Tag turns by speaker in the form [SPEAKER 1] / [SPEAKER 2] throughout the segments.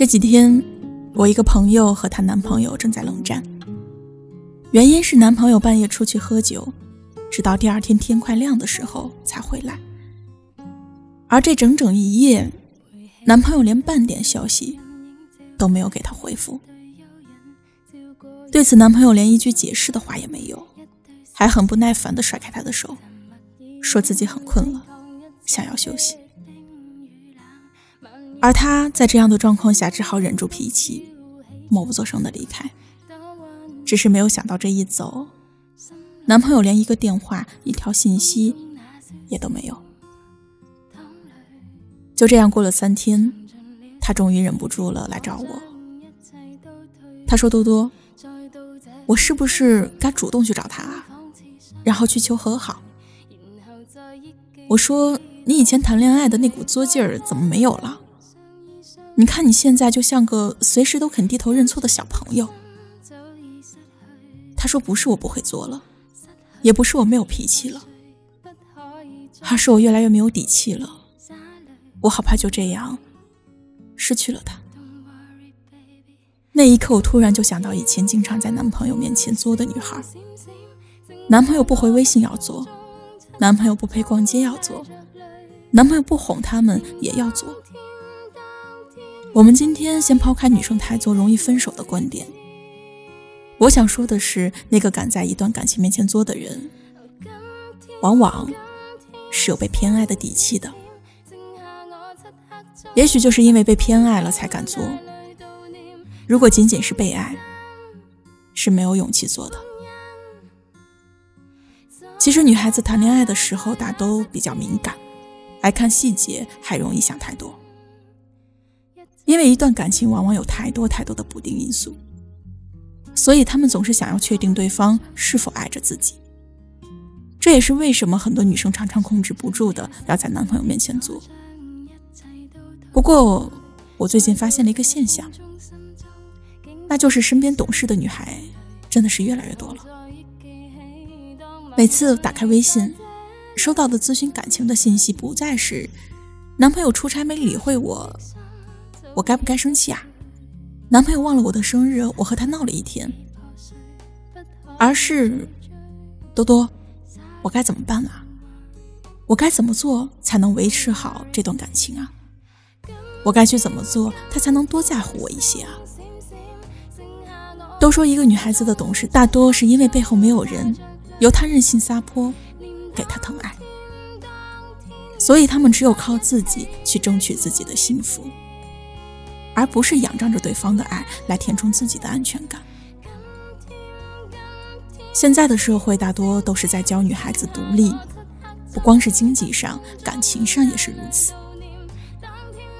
[SPEAKER 1] 这几天，我一个朋友和她男朋友正在冷战，原因是男朋友半夜出去喝酒，直到第二天天快亮的时候才回来，而这整整一夜，男朋友连半点消息都没有给她回复。对此，男朋友连一句解释的话也没有，还很不耐烦地甩开她的手，说自己很困了，想要休息。而他在这样的状况下，只好忍住脾气，默不作声的离开。只是没有想到，这一走，男朋友连一个电话、一条信息也都没有。就这样过了三天，他终于忍不住了，来找我。他说：“多多，我是不是该主动去找他啊？然后去求和好？”我说：“你以前谈恋爱的那股作劲儿怎么没有了？”你看你现在就像个随时都肯低头认错的小朋友。他说：“不是我不会做了，也不是我没有脾气了，而是我越来越没有底气了。我好怕就这样失去了他。”那一刻，我突然就想到以前经常在男朋友面前作的女孩：男朋友不回微信要作，男朋友不陪逛街要作，男朋友不哄他们也要作。我们今天先抛开女生太作容易分手的观点。我想说的是，那个敢在一段感情面前作的人，往往是有被偏爱的底气的。也许就是因为被偏爱了才敢作。如果仅仅是被爱，是没有勇气做的。其实女孩子谈恋爱的时候，大都比较敏感，爱看细节，还容易想太多。因为一段感情往往有太多太多的不定因素，所以他们总是想要确定对方是否爱着自己。这也是为什么很多女生常常控制不住的要在男朋友面前做。不过，我最近发现了一个现象，那就是身边懂事的女孩真的是越来越多了。每次打开微信，收到的咨询感情的信息不再是男朋友出差没理会我。我该不该生气啊？男朋友忘了我的生日，我和他闹了一天。而是多多，我该怎么办啊？我该怎么做才能维持好这段感情啊？我该去怎么做，他才能多在乎我一些啊？都说一个女孩子的懂事，大多是因为背后没有人，由她任性撒泼，给她疼爱，所以他们只有靠自己去争取自己的幸福。而不是仰仗着对方的爱来填充自己的安全感。现在的社会大多都是在教女孩子独立，不光是经济上，感情上也是如此。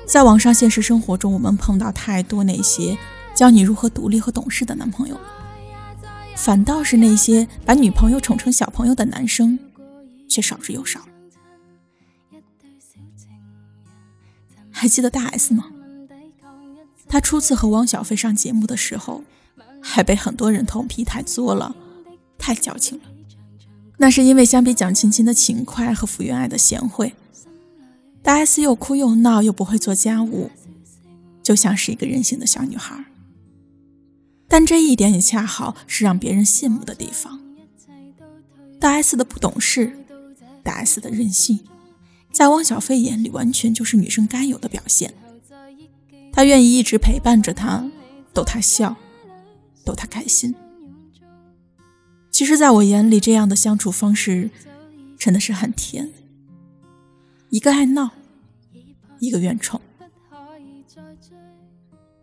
[SPEAKER 1] 在网上现实生活中，我们碰到太多那些教你如何独立和懂事的男朋友，反倒是那些把女朋友宠成小朋友的男生却少之又少。还记得大 S 吗？他初次和汪小菲上节目的时候，还被很多人痛批太作了，太矫情了。那是因为相比蒋勤勤的勤快和福原爱的贤惠，大 S 又哭又闹又不会做家务，就像是一个任性的小女孩。但这一点也恰好是让别人羡慕的地方。大 S 的不懂事，大 S 的任性，在汪小菲眼里完全就是女生该有的表现。他愿意一直陪伴着他，逗他笑，逗他开心。其实，在我眼里，这样的相处方式真的是很甜。一个爱闹，一个愿宠，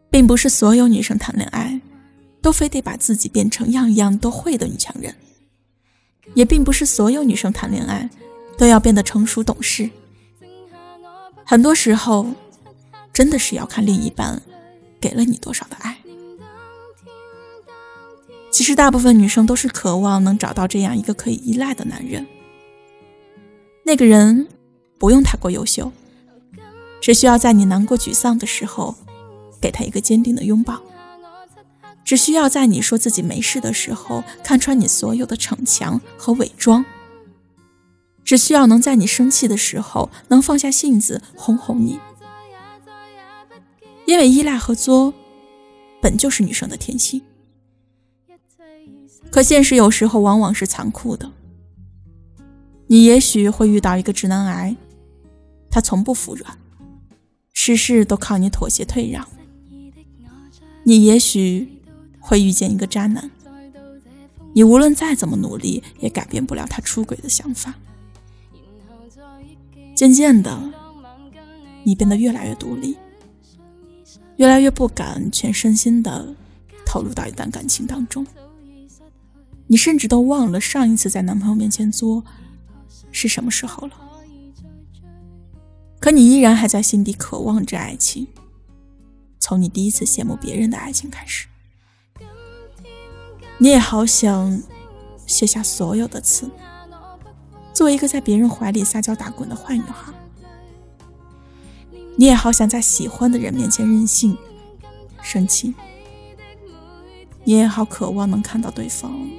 [SPEAKER 1] 并不是所有女生谈恋爱都非得把自己变成样样都会的女强人，也并不是所有女生谈恋爱都要变得成熟懂事。很多时候。真的是要看另一半给了你多少的爱。其实大部分女生都是渴望能找到这样一个可以依赖的男人。那个人不用太过优秀，只需要在你难过沮丧的时候，给他一个坚定的拥抱；只需要在你说自己没事的时候，看穿你所有的逞强和伪装；只需要能在你生气的时候，能放下性子哄哄你。因为依赖和作本就是女生的天性。可现实有时候往往是残酷的。你也许会遇到一个直男癌，他从不服软，事事都靠你妥协退让。你也许会遇见一个渣男，你无论再怎么努力，也改变不了他出轨的想法。渐渐的，你变得越来越独立，越来越不敢全身心的投入到一段感情当中。你甚至都忘了上一次在男朋友面前作是什么时候了。可你依然还在心底渴望着爱情。从你第一次羡慕别人的爱情开始，你也好想卸下所有的刺，做一个在别人怀里撒娇打滚的坏女孩。你也好想在喜欢的人面前任性、生气。你也好渴望能看到对方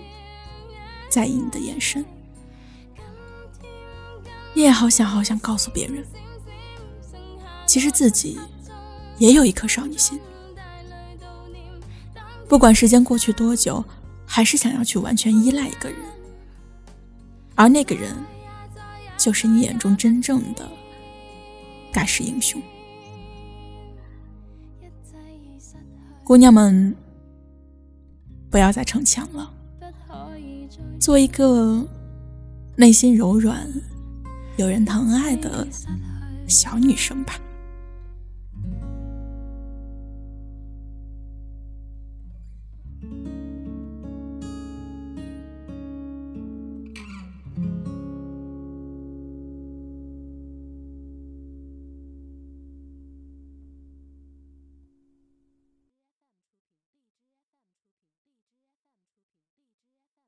[SPEAKER 1] 在意你的眼神。你也好想好想告诉别人，其实自己。也有一颗少女心，不管时间过去多久，还是想要去完全依赖一个人，而那个人，就是你眼中真正的盖世英雄。姑娘们，不要再逞强了，做一个内心柔软、有人疼爱的小女生吧。